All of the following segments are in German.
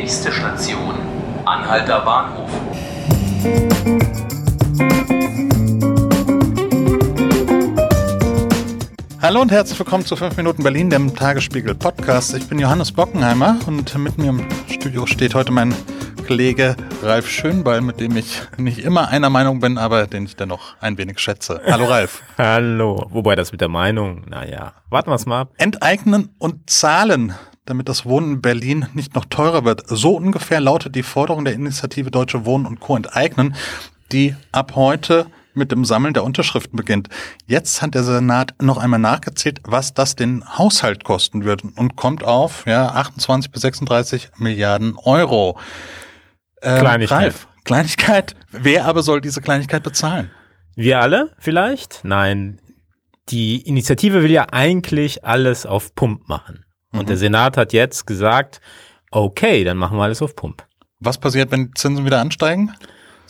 Nächste Station, Anhalter Bahnhof. Hallo und herzlich willkommen zu 5 Minuten Berlin, dem Tagesspiegel Podcast. Ich bin Johannes Bockenheimer und mit mir im Studio steht heute mein Kollege Ralf Schönball, mit dem ich nicht immer einer Meinung bin, aber den ich dennoch ein wenig schätze. Hallo Ralf. Hallo. Wobei das mit der Meinung, naja, warten wir es mal ab. Enteignen und zahlen, damit das Wohnen in Berlin nicht noch teurer wird. So ungefähr lautet die Forderung der Initiative Deutsche Wohnen und Co. enteignen, die ab heute mit dem Sammeln der Unterschriften beginnt. Jetzt hat der Senat noch einmal nachgezählt, was das den Haushalt kosten wird und kommt auf ja, 28 bis 36 Milliarden Euro. Ähm, Kleinigkeit. Ralf, Kleinigkeit. Wer aber soll diese Kleinigkeit bezahlen? Wir alle vielleicht? Nein. Die Initiative will ja eigentlich alles auf Pump machen. Und mhm. der Senat hat jetzt gesagt, okay, dann machen wir alles auf Pump. Was passiert, wenn Zinsen wieder ansteigen?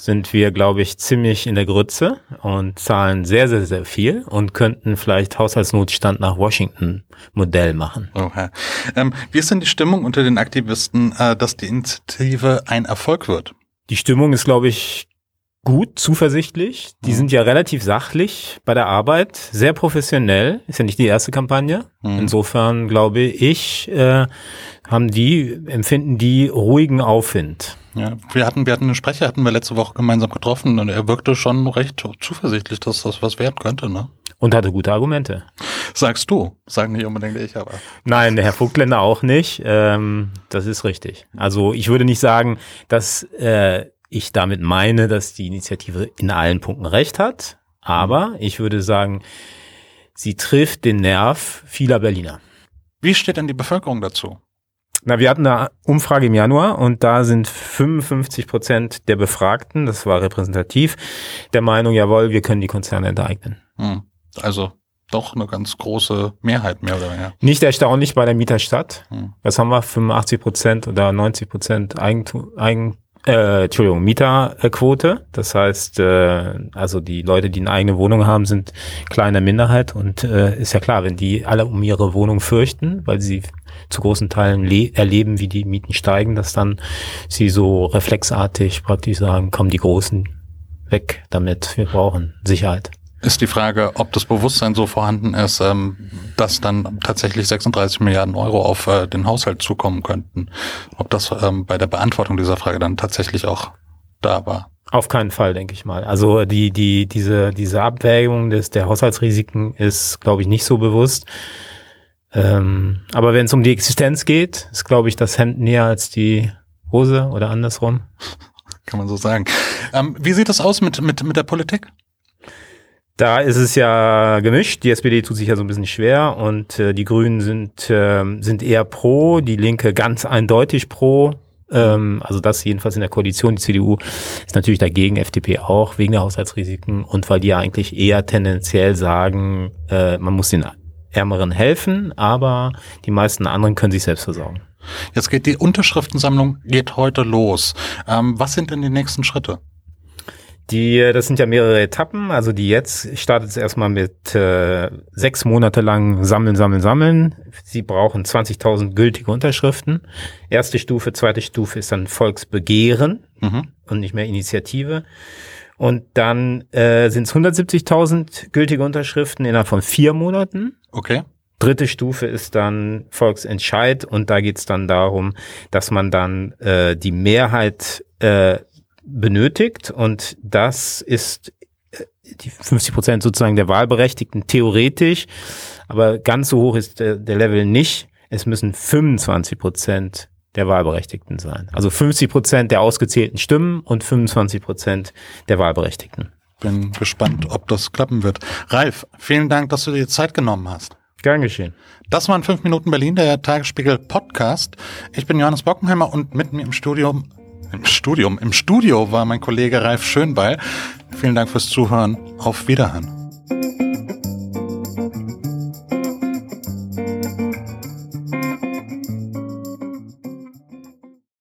sind wir, glaube ich, ziemlich in der Grütze und zahlen sehr, sehr, sehr viel und könnten vielleicht Haushaltsnotstand nach Washington-Modell machen. Okay. Ähm, wie ist denn die Stimmung unter den Aktivisten, äh, dass die Initiative ein Erfolg wird? Die Stimmung ist, glaube ich, gut, zuversichtlich. Die mhm. sind ja relativ sachlich bei der Arbeit, sehr professionell. Ist ja nicht die erste Kampagne. Mhm. Insofern glaube ich, äh, haben die, empfinden die ruhigen Aufwind. Ja, wir hatten, wir hatten einen Sprecher, hatten wir letzte Woche gemeinsam getroffen und er wirkte schon recht zuversichtlich, dass das was werden könnte, ne? Und hatte gute Argumente. Sagst du, sagen nicht unbedingt ich, aber. Nein, der Herr Vogtländer auch nicht. Ähm, das ist richtig. Also ich würde nicht sagen, dass äh, ich damit meine, dass die Initiative in allen Punkten recht hat, aber ich würde sagen, sie trifft den Nerv vieler Berliner. Wie steht denn die Bevölkerung dazu? Na, wir hatten eine Umfrage im Januar und da sind 55 Prozent der Befragten, das war repräsentativ, der Meinung, jawohl, wir können die Konzerne enteignen. Hm. Also doch eine ganz große Mehrheit mehr oder weniger. Nicht erstaunlich bei der Mieterstadt. Hm. Was haben wir? 85 Prozent oder 90 Prozent Eigentum, Eigen, äh, Entschuldigung, Mieterquote. Das heißt, äh, also die Leute, die eine eigene Wohnung haben, sind kleine Minderheit und äh, ist ja klar, wenn die alle um ihre Wohnung fürchten, weil sie zu großen Teilen erleben, wie die Mieten steigen, dass dann sie so reflexartig praktisch sagen, kommen die Großen weg damit, wir brauchen Sicherheit. Ist die Frage, ob das Bewusstsein so vorhanden ist, ähm, dass dann tatsächlich 36 Milliarden Euro auf äh, den Haushalt zukommen könnten. Ob das ähm, bei der Beantwortung dieser Frage dann tatsächlich auch da war. Auf keinen Fall, denke ich mal. Also die, die, diese, diese Abwägung des, der Haushaltsrisiken ist, glaube ich, nicht so bewusst. Ähm, aber wenn es um die Existenz geht, ist, glaube ich, das Hemd näher als die Hose oder andersrum. Kann man so sagen. Ähm, wie sieht das aus mit, mit, mit der Politik? Da ist es ja gemischt. Die SPD tut sich ja so ein bisschen schwer und äh, die Grünen sind, äh, sind eher pro, die Linke ganz eindeutig pro. Ähm, also das jedenfalls in der Koalition. Die CDU ist natürlich dagegen, FDP auch, wegen der Haushaltsrisiken und weil die ja eigentlich eher tendenziell sagen, äh, man muss den Ärmeren helfen, aber die meisten anderen können sich selbst versorgen. Jetzt geht die Unterschriftensammlung geht heute los. Ähm, was sind denn die nächsten Schritte? Die, das sind ja mehrere Etappen. Also die jetzt startet es erstmal mit äh, sechs Monate lang Sammeln, Sammeln, Sammeln. Sie brauchen 20.000 gültige Unterschriften. Erste Stufe, zweite Stufe ist dann Volksbegehren mhm. und nicht mehr Initiative. Und dann äh, sind es 170.000 gültige Unterschriften innerhalb von vier Monaten. Okay. Dritte Stufe ist dann Volksentscheid und da geht es dann darum, dass man dann äh, die Mehrheit äh, benötigt und das ist äh, die 50 Prozent sozusagen der Wahlberechtigten theoretisch, aber ganz so hoch ist der, der Level nicht. Es müssen 25 Prozent der Wahlberechtigten sein. Also 50 Prozent der ausgezählten Stimmen und 25 Prozent der Wahlberechtigten. Bin gespannt, ob das klappen wird. Ralf, vielen Dank, dass du dir Zeit genommen hast. Gern geschehen. Das waren fünf Minuten Berlin, der Tagesspiegel Podcast. Ich bin Johannes Bockenheimer und mit mir im Studium, im Studium, im Studio war mein Kollege Ralf Schönbeil. Vielen Dank fürs Zuhören. Auf Wiederhören.